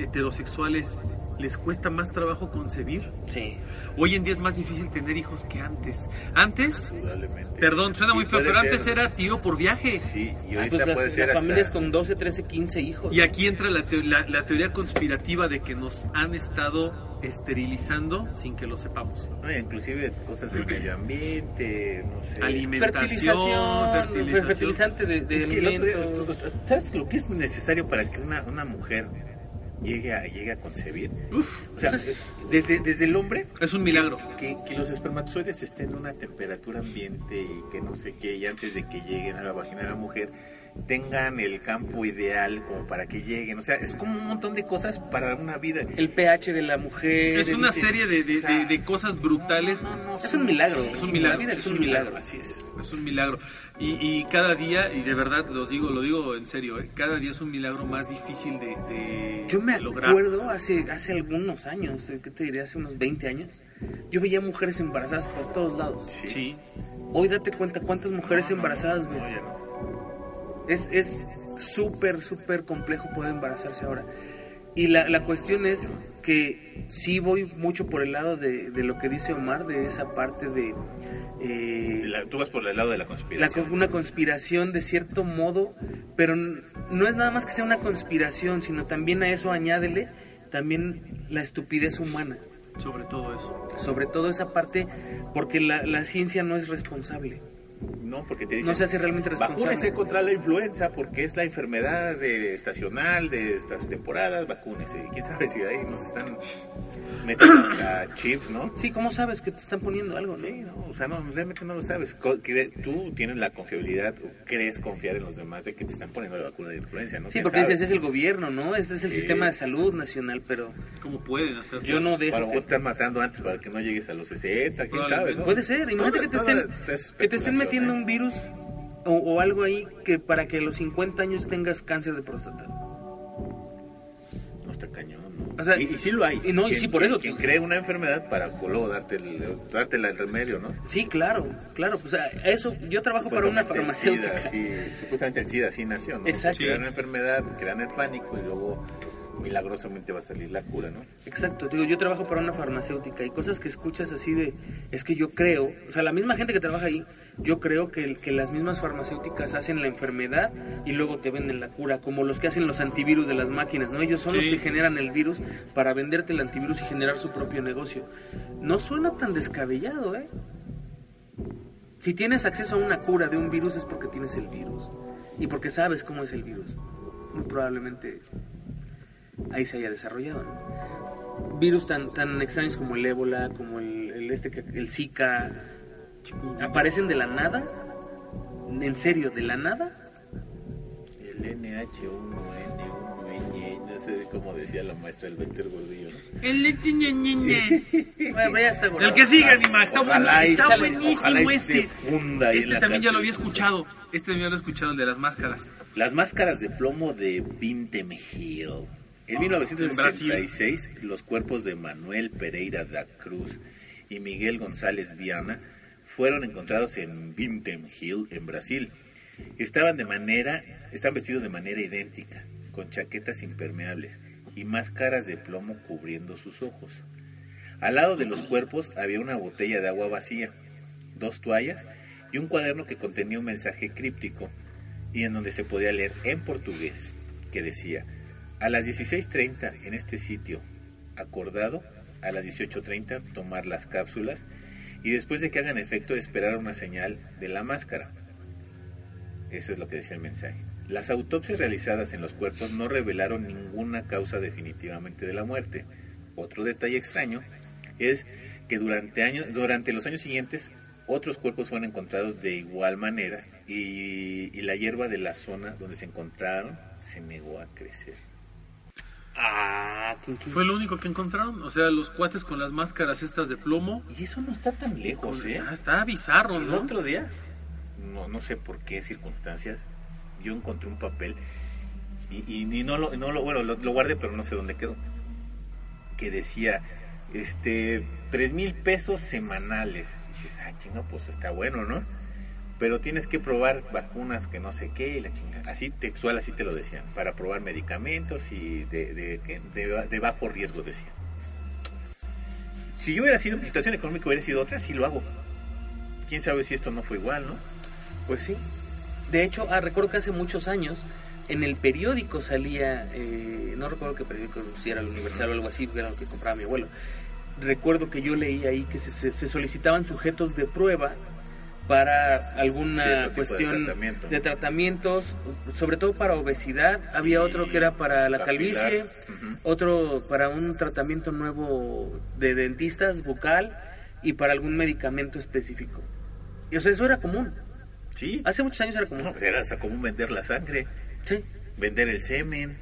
heterosexuales les cuesta más trabajo concebir. Sí. Hoy en día es más difícil tener hijos que antes. Antes, Indudablemente. perdón, suena muy feo, pero ser- antes era tío por viaje. Sí, y Ah, ahorita pues las, puede las ser hasta... familias con 12, 13, 15 hijos. Y aquí entra la, teo- la- la teoría conspirativa de que nos han estado esterilizando sin que lo sepamos. No, inclusive cosas del medio ambiente, no sé. Alimentación, Fertilización, fertilización. fertilizante de, de Es que el otro día- alimentos. ¿Sabes lo que es necesario para que una, una mujer llegue a, llegue a concebir? Uf, O sea, desde, desde el hombre, es un milagro. que, que los espermatozoides estén en una temperatura ambiente y que no sé qué, y antes de que lleguen a la vagina de la mujer, tengan el campo ideal como para que lleguen. O sea, es como un montón de cosas para una vida. El pH de la mujer. Es una serie de, de- o sea, de- de cosas brutales. Es un milagro. Es un milagro. La vida es un milagro. Así es. Es un milagro. Y, y cada día, y de verdad los digo, lo digo en serio, ¿eh? cada día es un milagro más difícil de, de- Yo me de lograr. acuerdo hace, hace algunos años, eh, ¿qué te diría? Hace unos 20 años. Yo veía mujeres embarazadas por todos lados. Sí. Hoy date cuenta cuántas mujeres No, no, embarazadas no, ves. Es es súper, súper complejo poder embarazarse ahora. Y la, la cuestión es que sí voy mucho por el lado de, de lo que dice Omar, de esa parte de... eh, La- tú vas por el lado de la la conspiración. co- una conspiración de cierto modo, pero n- no es nada más que sea una conspiración, sino también a eso añádele también la estupidez humana. Sobre todo eso. Sobre todo esa parte, porque la, la ciencia no es responsable. No, porque te dicen, No se hace realmente responsable. Vacúnese contra la influenza porque es la enfermedad de- estacional de estas temporadas, vacúnese. Y quién sabe si ahí nos están metiendo la chip, ¿no? Sí, ¿cómo sabes que te están poniendo algo? no? Sí, no, o sea, no, realmente no lo sabes. Tú tienes la confiabilidad, o crees confiar en los demás de que te están poniendo la vacuna de influenza, ¿no? Sí, ¿Quién porque dices, es el gobierno, ¿no? Ese es el Sí. sistema de salud nacional, pero ¿Cómo pueden hacerlo? yo no dejo Para que- vos te están matando antes para que no llegues a los 60, quién sabe, ¿no? Puede ser, imagínate que te estén, es que te estén metiendo un virus o, o algo ahí que para que a los 50 años tengas cáncer de próstata. No está cañón, ¿no? O sea, y, y sí lo hay. y no, y sí, por eso. Quien cree una enfermedad para luego darte el, darte el remedio, ¿no? Sí, claro, claro. Pues, o sea, eso, yo trabajo para una farmacéutica. SIDA, sí, supuestamente el SIDA así nació, ¿no? Exacto. Crean una enfermedad, crean el pánico y luego milagrosamente va a salir la cura, ¿no? Exacto, digo, yo trabajo para una farmacéutica y cosas que escuchas así de, es que yo creo, o sea, la misma gente que trabaja ahí, yo creo que, que las mismas farmacéuticas hacen la enfermedad y luego te venden la cura, como los que hacen los antivirus de las máquinas, ¿no? Ellos son los que generan el virus para venderte el antivirus y generar su propio negocio. No suena tan descabellado, ¿eh? Si tienes acceso a una cura de un virus es porque tienes el virus y porque sabes cómo es el virus. Muy probablemente ahí se haya desarrollado. ¿no? Virus tan, tan extraños como el ébola, como el, el este, el Zika, aparecen de la nada. ¿En serio, de la nada? El NH1N1N, no sé cómo decía la maestra el Bester Gordillo, ¿no? El leche, ñe, ñe, ñe. Bueno, ya está, bueno. El que sigue, Anima, está, Ojalá está buenísimo este. funda Este también ya lo había escuchado. Este también lo he escuchado, el de las máscaras. Las máscaras de plomo de Vinte Mejil. En 1966, los cuerpos de Manuel Pereira da Cruz y Miguel González Viana fueron encontrados en Vintem Hill, en Brasil. Estaban de manera, están vestidos de manera idéntica, con chaquetas impermeables y máscaras de plomo cubriendo sus ojos. Al lado de los cuerpos había una botella de agua vacía, dos toallas y un cuaderno que contenía un mensaje críptico y en donde se podía leer en portugués que decía, a las 16.30 en este sitio, acordado, a las 18.30 tomar las cápsulas y después de que hagan efecto esperar una señal de la máscara. Eso es lo que decía el mensaje. Las autopsias realizadas en los cuerpos no revelaron ninguna causa definitivamente de la muerte. Otro detalle extraño es que durante, años, durante los años siguientes otros cuerpos fueron encontrados de igual manera y, y la hierba de la zona donde se encontraron se negó a crecer. Ah, ¿quién- quién- Fue lo único que encontraron. O sea, los cuates con las máscaras estas de plomo. Y eso no está tan lejos, ¿eh? Ah, está bizarro, El ¿no? otro día, no, no sé por qué circunstancias, yo encontré un papel y, y- y no, lo, no lo, bueno, lo, lo guardé, pero no sé dónde quedó. Que decía, este, tres mil pesos semanales. Y dices, ah, chinga, pues está bueno, ¿no? Pero tienes que probar vacunas que no sé qué y la chinga. Así textual, así te lo decían. Para probar medicamentos y de, de, de- bajo riesgo, decían. Si yo hubiera sido, mi situación económica hubiera sido otra, sí lo hago. Quién sabe si esto no fue igual, ¿no? Pues sí. De hecho, ah, recuerdo que hace muchos años en el periódico salía, eh, no recuerdo qué periódico, si era el Universal o algo así, era lo que compraba mi abuelo. Recuerdo que yo leí ahí que se solicitaban sujetos de prueba para alguna tipo de cuestión tratamiento. de tratamientos, sobre todo para obesidad. Había Y otro que era para la capilar. calvicie, otro para un tratamiento nuevo de dentistas bucal y para algún medicamento específico. Y, o sea, eso era común. Sí. Hace muchos años era común. No, pues era hasta común vender la sangre, Sí. vender el semen.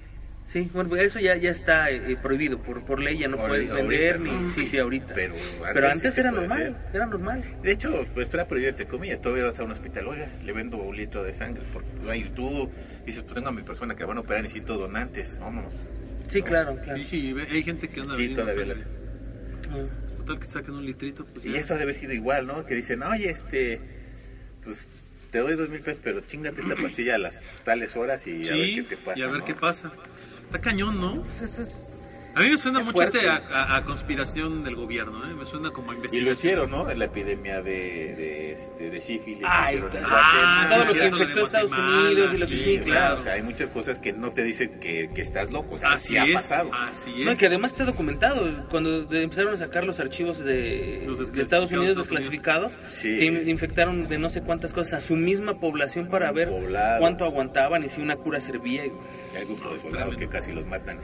Sí, bueno, pues eso ya, ya está eh, prohibido, por, por ley ya no Ahora- puedes ahorita, vender ¿no? ni... Sí, sí, ahorita. Pero Pero antes sí era normal, era normal. De hecho, pues era prohibido entre comillas. Todavía vas a un hospital, oiga, le vendo un litro de sangre. Porque ay, tú dices, pues tengo a mi persona que la van a operar, necesito donantes, vámonos. Sí, No. claro, claro. Sí, sí, hay gente que anda Sí, todavía sangre. Mm. Pues Total que saquen un litrito, pues Y ya. esto debe sido igual, ¿no? Que dicen, oye, este, pues te doy dos mil pesos, pero chingate esta [clears throat] pastilla a las tales horas y a ver qué te pasa. y a ver ¿no? qué pasa. Está cañón, ¿no? Pues eso es- A mí me suena Es mucho fuerte. este a, a- a conspiración del gobierno, ¿eh? Me suena como a Y lo investigación. hicieron, ¿no? En la epidemia de, de, este, de sífilis. Ay, en ah, todo lo que infectó de Estados Unidos y lo que sí, sí, O sea, claro. o sea, hay muchas cosas que no te dicen que, que estás loco. O sea, Así sí ha pasado. así es. No, y que además está documentado. Cuando de- empezaron a sacar los archivos de, Los de Estados Unidos desclasificados, desclasificados, Sí. que in- infectaron de no sé cuántas cosas a su misma población para ver Poblado. cuánto aguantaban y si una cura servía. y- Hay grupos de soldados que casi los matan.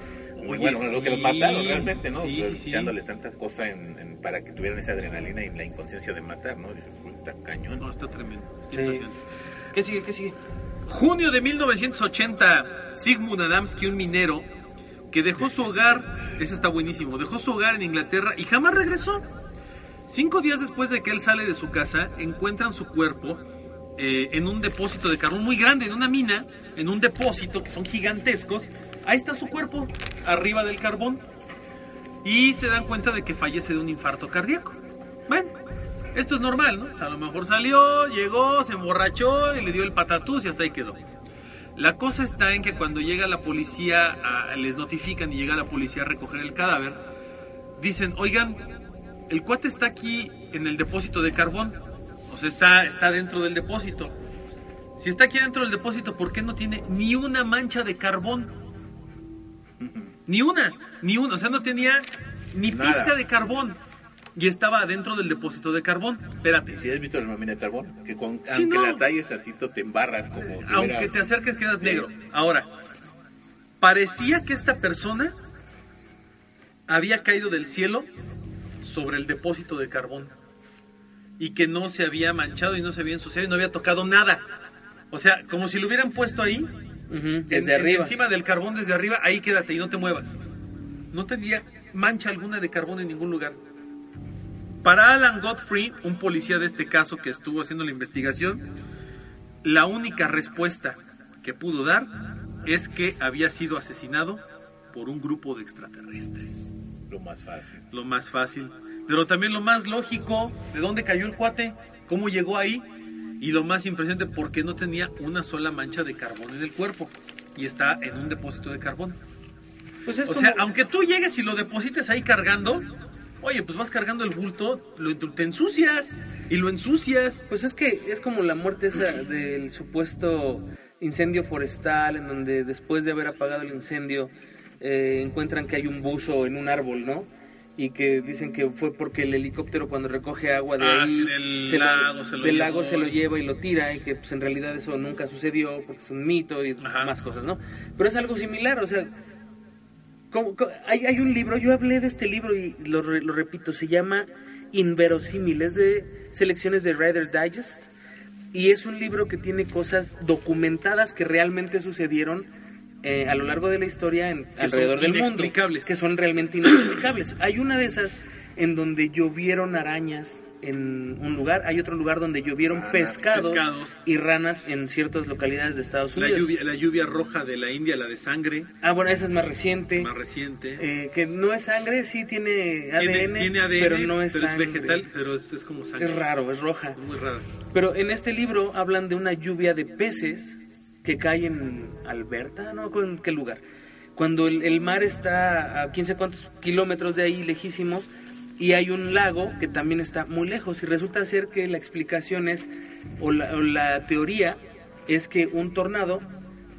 Oye, bueno, lo que los sí. mataron realmente, ¿no? Sí, Pues, sí, sí. Echándoles tanta cosa en, en- para que tuvieran esa adrenalina y la inconsciencia de matar, ¿no? Dices, "Uy, está cañón. No, está tremendo. Sí. ¿Qué sigue? ¿Qué sigue? Junio de 1980, Sigmund Adamski, un minero, que dejó su hogar, ese está buenísimo, dejó su hogar en Inglaterra y jamás regresó. Cinco días después de que él sale de su casa, encuentran su cuerpo eh, en un depósito de carbón muy grande, en una mina, en un depósito que son gigantescos. Ahí está su cuerpo, arriba del carbón. Y se dan cuenta de que fallece de un infarto cardíaco. Bueno, esto es normal, ¿no? A lo mejor salió, llegó, se emborrachó y le dio el patatús y hasta ahí quedó. La cosa está en que cuando llega la policía, les notifican y llega la policía a recoger el cadáver, dicen, oigan, el cuate está aquí en el depósito de carbón, o sea, está, está dentro del depósito. Si está aquí dentro del depósito, ¿por qué no tiene ni una mancha de carbón? Ni una, ni una, o sea, no tenía ni Nada. pizca de carbón. Y estaba dentro del depósito de carbón. Espérate. Si has visto la nómina de carbón, que con, Sí, aunque no. la talles tantito te embarras como si Aunque te acerques quedas Sí. negro. Ahora, parecía que esta persona había caído del cielo sobre el depósito de carbón y que no se había manchado y no se había ensuciado y no había tocado nada. O sea, como si lo hubieran puesto ahí, En- Desde en- arriba. encima del carbón desde arriba, ahí quédate y no te muevas. No tenía mancha alguna de carbón en ningún lugar. Para Alan Godfrey, un policía de este caso que estuvo haciendo la investigación, la única respuesta que pudo dar es que había sido asesinado por un grupo de extraterrestres. Lo más fácil. Lo más fácil. Pero también lo más lógico, ¿de dónde cayó el cuate? ¿Cómo llegó ahí? Y lo más impresionante, porque no tenía una sola mancha de carbón en el cuerpo. Y está en un depósito de carbón. Pues es O como- sea, aunque tú llegues y lo deposites ahí cargando, oye, pues vas cargando el bulto, lo- te ensucias y lo ensucias. Pues es que es como la muerte esa del supuesto incendio forestal, en donde después de haber apagado el incendio eh, encuentran que hay un buzo en un árbol, ¿no? Y que dicen que fue porque el helicóptero cuando recoge agua de Ah, ahí sí, del se lago se lo del llevó. lago se lo lleva y lo tira y que pues en realidad eso nunca sucedió porque es un mito y Ajá. más cosas, ¿no? Pero es algo similar, o sea, como- hay, hay un libro, yo hablé de este libro y lo, lo repito, se llama Inverosímil, es de selecciones de Reader Digest y es un libro que tiene cosas documentadas que realmente sucedieron eh, a lo largo de la historia en, alrededor del mundo, que son realmente inexplicables. Hay una de esas en donde llovieron arañas en un lugar, hay otro lugar donde llovieron Ranas, pescados, pescados. y ranas en ciertas localidades de Estados La Unidos. lluvia, la lluvia roja de la India, la de sangre, Ah, bueno, esa es más reciente. más reciente. Eh, que no es sangre, sí tiene ADN, tiene, tiene ADN, pero no es sangre. vegetal, pero es, es como sangre. Es raro, es roja. Es muy raro. Pero en este libro hablan de una lluvia de peces que cae en Alberta, no en qué lugar. Cuando el, el mar está a quién sé cuántos kilómetros de ahí, lejísimos, y hay un lago que también está muy lejos y resulta ser que la explicación es, o la, o la teoría es que un tornado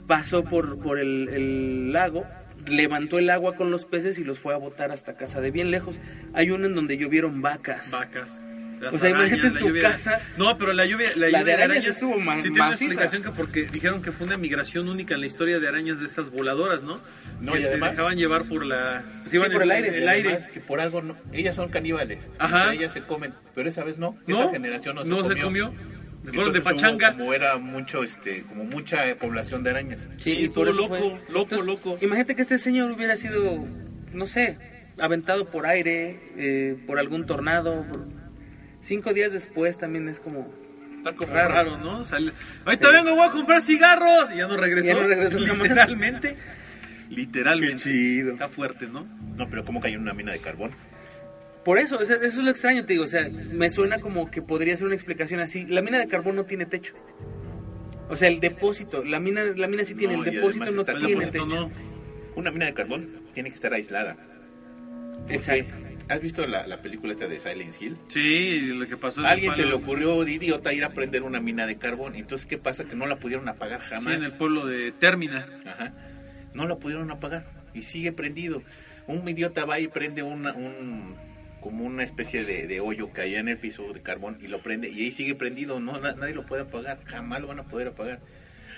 pasó por, por el, el lago, levantó el agua con los peces y los fue a botar hasta casa de bien lejos. Hay uno en donde llovieron vacas. Vacas. Las O sea, imagínate en tu casa. No, pero la lluvia, la La lluvia de arañas estuvo ma- sí tiene una explicación que porque dijeron que fue una migración única en la historia de arañas de estas voladoras, ¿no? No, que y se además- dejaban llevar por la pues, iban por en- el aire. El aire. que por algo no, ellas son caníbales. Ajá. Ellas se comen, pero esa vez no. No, Esa generación no se no comió. se comió. De Entonces hubo pachanga. Como era mucho, este, como mucha eh, población de arañas. Sí, y estuvo loco, fue. loco, loco. Imagínate que este señor hubiera sido, no sé, aventado por aire, eh, por algún tornado. por- Cinco días después también es como... Está como Raro. raro, ¿no? Sale, Ahorita vengo, voy a comprar cigarros. Y ya no regresó. Ya no regresó jamás. Literalmente. [laughs] Literalmente. Qué chido. Está fuerte, ¿no? No, pero ¿cómo cayó en una mina de carbón? Por eso, eso, es lo extraño, te digo. O sea, me suena como que podría ser una explicación así. La mina de carbón no tiene techo. O sea, el depósito, la mina, la mina sí tiene, No, el depósito no tiene depósito techo. no. Una mina de carbón tiene que estar aislada. Exacto. ¿Has visto la, la película esta de Silent Hill? Sí, lo que pasó. A alguien se le ocurrió de idiota ir a prender una mina de carbón. Entonces, ¿qué pasa? Que no la pudieron apagar Sí, jamás. en el pueblo de Termina. Ajá. No la pudieron apagar y sigue prendido. Un idiota va y prende una, un como una especie de, de hoyo que hay en el piso de carbón y lo prende y ahí sigue prendido. No, na- nadie lo puede apagar, jamás lo van a poder apagar.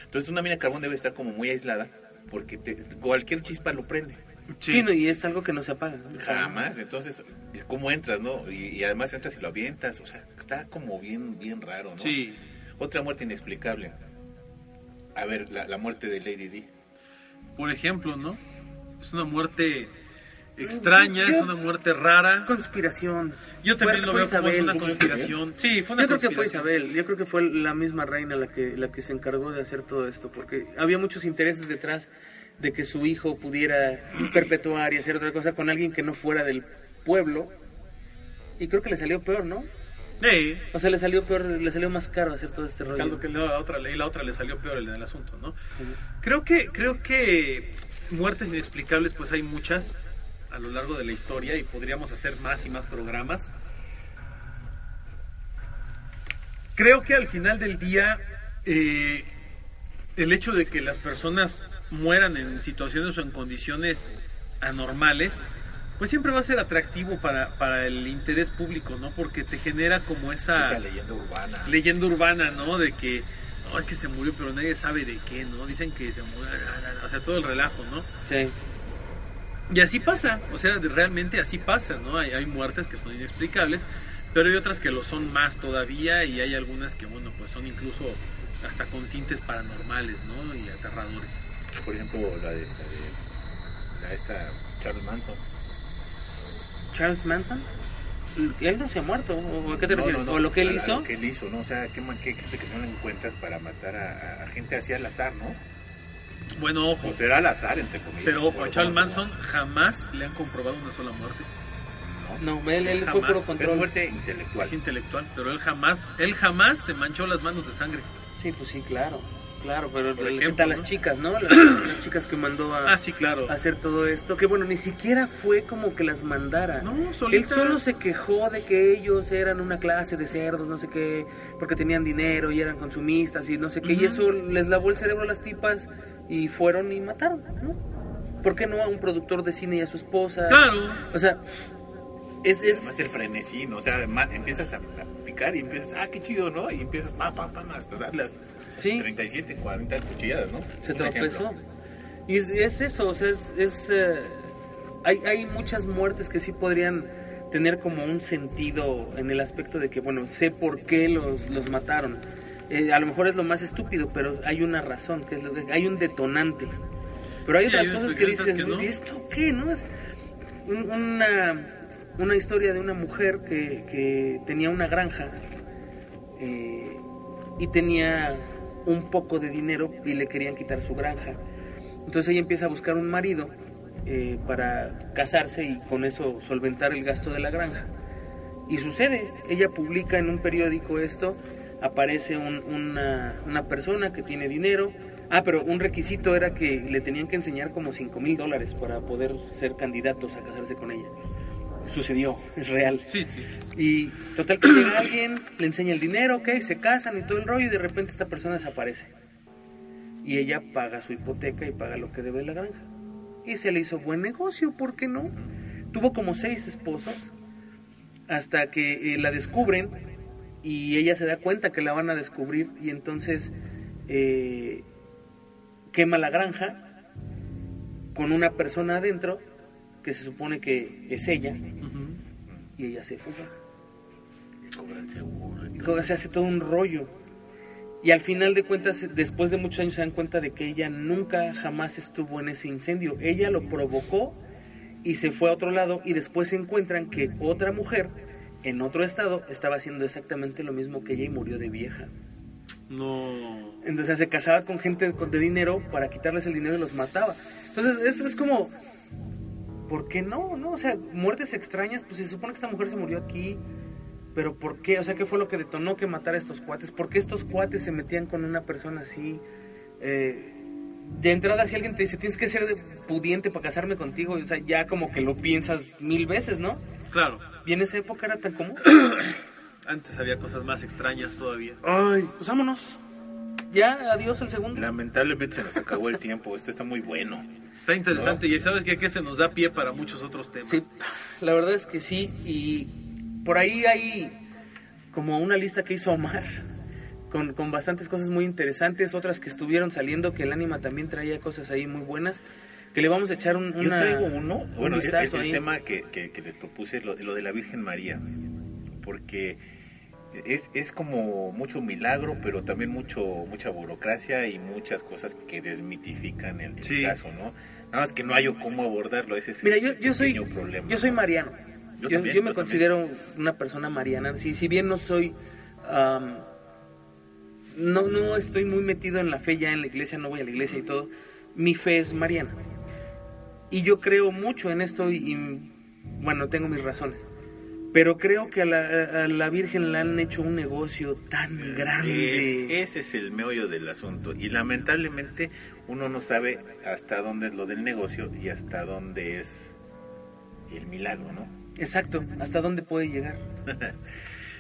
Entonces una mina de carbón debe estar como muy aislada porque te- cualquier chispa lo prende. Sí, no, y es algo que no se apaga. ¿no? Jamás. Entonces, ¿cómo entras, no? Y, y además entras y lo avientas. O sea, está como bien, bien raro, ¿no? Sí. Otra muerte inexplicable. A ver, la, la muerte de Lady D. Por ejemplo, ¿no? Es una muerte extraña, Yo- es una muerte rara. Conspiración. Yo también Fue- lo fue veo como es Isabel. una conspiración. Sí, fue una Yo creo que fue. Isabel, yo creo que fue la misma reina la que, la que se encargó de hacer todo esto, porque había muchos intereses detrás de que su hijo pudiera perpetuar y hacer otra cosa con alguien que no fuera del pueblo. Y creo que le salió peor, ¿no? Sí, O sea, le salió peor, le salió más caro hacer todo este rollo. que la otra, y la otra le salió peor el del asunto, ¿no? Creo que, creo que muertes inexplicables, pues hay muchas a lo largo de la historia y podríamos hacer más y más programas. Creo que al final del día, eh, el hecho de que las personas mueran en situaciones o en condiciones anormales, pues siempre va a ser atractivo para, para el interés público, ¿no? Porque te genera como esa Esa leyenda urbana. leyenda urbana, ¿no? De que, no, es que se murió, pero nadie sabe de qué, ¿no? Dicen que se murió, o sea, todo el relajo, ¿no? Sí. Y así pasa, o sea, realmente así pasa, ¿no? Hay, hay muertes que son inexplicables, pero hay otras que lo son más todavía y hay algunas que, bueno, pues son incluso hasta con tintes paranormales, ¿no? Y aterradores. Por ejemplo, la de, la de la esta Charles Manson. Charles Manson. Él no se ha muerto, ¿o a qué te No, refieres? no, no, ¿O lo que él a- a hizo? Lo que él hizo, ¿no? O sea, ¿qué, qué explicación encuentras para matar a, gente así al azar, no? Bueno, ojo, O será al azar, entre comillas. pero ojo, a Charles. Manson jamás le han comprobado una sola muerte. No, No, él, él fue Jamás. puro es control. muerte intelectual. Es intelectual, pero él jamás, él jamás se manchó las manos de sangre. Sí, pues sí, claro. Claro, pero Por ¿qué ejemplo, tal ¿no? las chicas, no? Las, las [coughs] chicas que mandó a, Ah, sí, claro. a hacer todo esto. Que bueno, ni siquiera fue como que las mandara. No, Él solo se quejó de que ellos eran una clase de cerdos, no sé qué, porque tenían dinero y eran consumistas y no sé qué. Y eso les lavó el cerebro a las tipas y fueron y mataron, ¿no? ¿Por qué no a un productor de cine y a su esposa? Claro. O sea, es... es Además el frenesí, ¿no? O sea, empiezas a, picar y empiezas, ah, qué chido, ¿no? Y empiezas, pa, pa, pa, hasta dar las sí. 37, 40 cuchilladas, ¿no? se Un tropezó. ejemplo. Y es, es eso, o sea, es... es, eh, hay, hay muchas muertes que sí podrían tener como un sentido en el aspecto de que, bueno, sé por qué los, los mataron. Eh, a lo mejor es lo más estúpido, pero hay una razón, que es lo que- hay un detonante. Pero hay Sí, otras hay cosas que dices, que no. "¿Y ¿esto qué? ¿No? Es un- una, una historia de una mujer que, que tenía una granja eh, y tenía un poco de dinero y le querían quitar su granja. Entonces ella empieza a buscar un marido eh, para casarse y con eso solventar el gasto de la granja. Y sucede, ella publica en un periódico esto, aparece un- una, una persona que tiene dinero. Ah, pero un requisito era que le tenían que enseñar como 5 mil dólares para poder ser candidatos a casarse con ella. Sucedió, es real. Sí, sí. Y total que llega alguien, le enseña el dinero, ok, se casan y todo el rollo y de repente esta persona desaparece. Y ella paga su hipoteca y paga lo que debe de la granja. Y se le hizo buen negocio, ¿por qué no? Tuvo como seis esposos hasta que eh, la descubren y ella se da cuenta que la van a descubrir y entonces eh, quema la granja con una persona adentro que se supone que es ella y ella se fuga. Seguro y Y todo. como se hace todo un rollo. Y al final de cuentas, después de muchos años se dan cuenta de que ella nunca jamás estuvo en ese incendio. Ella lo provocó y se fue a otro lado y después se encuentran que otra mujer en otro estado estaba haciendo exactamente lo mismo que ella y murió de vieja. No. Entonces se casaba con gente con- de dinero para quitarles el dinero y los mataba. Entonces eso es como, ¿por qué no? no? O sea, muertes extrañas, pues se supone que esta mujer se murió aquí, pero ¿por qué? O sea, ¿qué fue lo que detonó que matara a estos cuates? ¿Por qué estos cuates se metían con una persona así? Eh, de entrada, si alguien te dice, tienes que ser pudiente para casarme contigo, o sea, ya como que lo piensas mil veces, ¿no? Claro. Y en esa época era tan común. [coughs] Antes había cosas más extrañas todavía. Ay, pues vámonos. Ya, adiós el segundo. Lamentablemente se nos acabó el tiempo. Este está muy bueno. Está interesante y sabes que, que este nos da pie para muchos otros temas. Sí, la verdad es que sí. Y por ahí hay como una lista que hizo Omar con, con bastantes cosas muy interesantes, otras que estuvieron saliendo, que el ánima también traía cosas ahí muy buenas, que le vamos a echar un, Yo una, traigo uno, un bueno, es, vistazo es el ahí. tema que, que, que les propuse, lo, lo de la Virgen María, porque es, es como mucho milagro, pero también mucho mucha burocracia y muchas cosas que desmitifican el, el Sí. caso, ¿no? Nada más que no hay cómo abordarlo, ese es Mira, yo, yo soy problema. yo soy ¿no? mariano. Yo Yo, también, yo me también. considero una persona mariana. Si, si bien no soy... am, no, no estoy muy metido en la fe ya en la iglesia, no voy a la iglesia y todo. Mi fe es mariana. Y yo creo mucho en esto y, y, bueno, tengo mis razones. Pero creo que a la, a la Virgen le han hecho un negocio tan grande. Es- ese es el meollo del asunto. Y lamentablemente uno no sabe hasta dónde es lo del negocio y hasta dónde es el milagro, ¿no? Exacto, hasta dónde puede llegar. [laughs]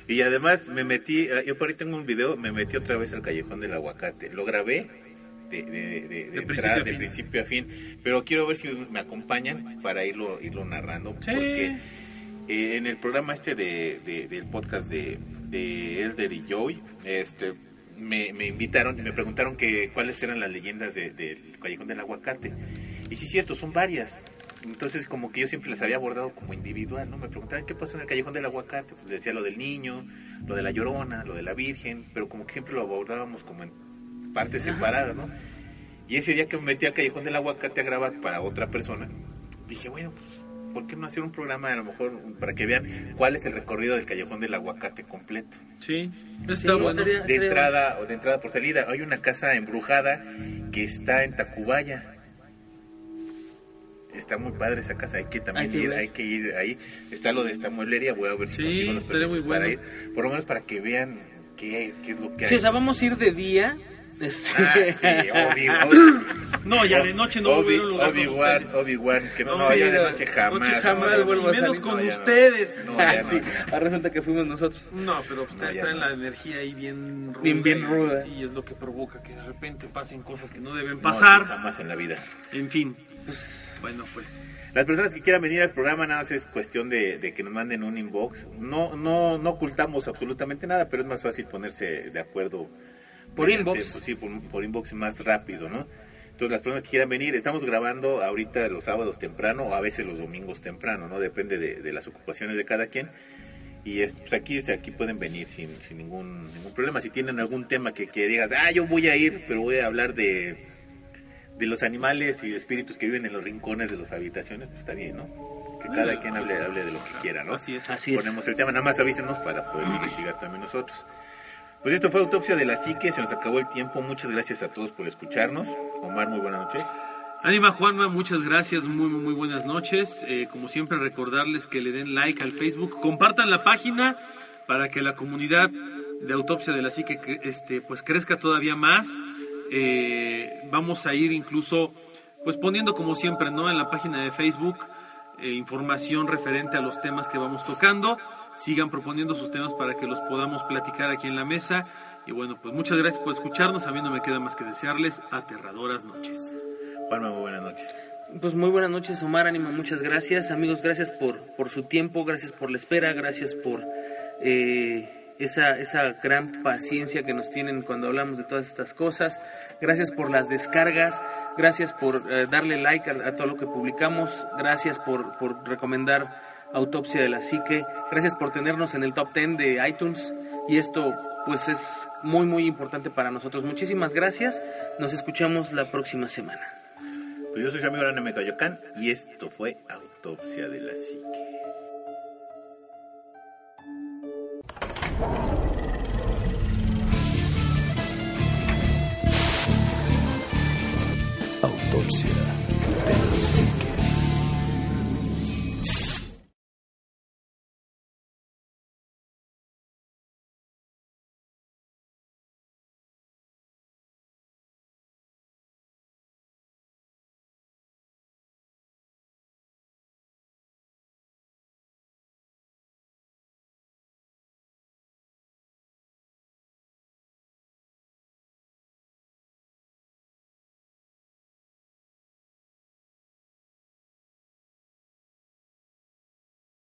Y además me metí, eh, yo por ahí tengo un video, me metí otra vez al Callejón del Aguacate. Lo grabé de, de, de- de De entrada, principio a de fin. principio a fin, pero quiero ver si me acompañan para irlo, irlo narrando. Sí. Porque eh, en el programa este de, de- del podcast de, de Elder y Joey, este, me, me invitaron y me preguntaron que cuáles eran las leyendas de- del Callejón del Aguacate. Y sí, es cierto, son varias. Entonces, como que yo siempre las había abordado como individual, ¿no? Me preguntaban qué pasó en el Callejón del Aguacate. Pues decía lo del niño, lo de la llorona, lo de la Virgen, pero como que siempre lo abordábamos como en partes separadas, ¿no? Y ese día que me metí al Callejón del Aguacate a grabar para otra persona, dije, bueno, pues, ¿por qué no hacer un programa a lo mejor para que vean cuál es el recorrido del Callejón del Aguacate completo? Sí, Sí, está bueno. estaría- De entrada o de entrada por salida, hay una casa embrujada que está en Tacubaya. Está muy padre esa casa, hay que también Hay que ir, ver. hay que ir ahí. Está lo de esta mueblería, voy a ver si Sí, consigo los muy para bueno. ir, por lo menos para que vean qué, qué es lo que Sí, hay. o sea, vamos a ir de día. Este, Ah, sí, [laughs] Obi, Obi- No, ya de noche no Obi, un lugar Obi-Wan. Obi-Wan, que no, No, sí, ya de no, noche jamás. noche no, jamás ya vuelvo no, a menos no, con ya no. ustedes. No, [laughs] ya sí, no. ahora resulta que fuimos nosotros. No, pero No, ustedes ya traen no. la energía ahí bien ruda. Bien, bien ruda. Sí, es lo que provoca que de repente pasen cosas que no deben No, pasar. jamás en la vida. En fin. Bueno, pues. Las personas que quieran venir al programa, nada más es cuestión de, de que nos manden un inbox. No, no, no ocultamos absolutamente nada, pero es más fácil ponerse de acuerdo. Por mediante, inbox. pues sí, por, por inbox más rápido, ¿no? Entonces, las personas que quieran venir, estamos grabando ahorita los sábados temprano o a veces los domingos temprano, ¿no? Depende de, de las ocupaciones de cada quien. Y es, pues aquí, aquí pueden venir sin, sin ningún, ningún problema. Si tienen algún tema que, que digas, ah, yo voy a ir, pero voy a hablar de, de los animales y espíritus que viven en los rincones de las habitaciones, pues está bien, ¿no? Que cada quien hable, hable de lo que quiera, ¿no? Así es. Así es. Ponemos el tema, nada más avísenos para poder investigar también nosotros. Pues esto fue Autopsia de la Psique, se nos acabó el tiempo. Muchas gracias a todos por escucharnos. Omar, muy buena noche. Anima Juanma, muchas gracias, muy muy buenas noches. Eh, como siempre recordarles que le den like al Facebook, compartan la página para que la comunidad de autopsia de la psique este, pues crezca todavía más. Eh, vamos a ir incluso pues poniendo como siempre no en la página de Facebook eh, información referente a los temas que vamos tocando. Sigan proponiendo sus temas para que los podamos platicar aquí en la mesa. Y bueno, pues muchas gracias por escucharnos. A mí no me queda más que desearles aterradoras noches. Juanma, muy buenas noches. Pues muy buenas noches, Omar Ánimo, muchas gracias. Amigos, gracias por, por su tiempo, gracias por la espera, gracias por eh, esa, esa gran paciencia que nos tienen cuando hablamos de todas estas cosas. Gracias por las descargas, gracias por eh, darle like a, a, todo lo que publicamos, gracias por, por recomendar Autopsia de la Psique, gracias por tenernos en el top 10 de iTunes y esto pues es muy muy importante para nosotros. Muchísimas gracias, nos escuchamos la próxima semana. Pues yo soy su amigo Anime Coyoacán y esto fue Autopsia de la Psique. Autopsia de la Psique.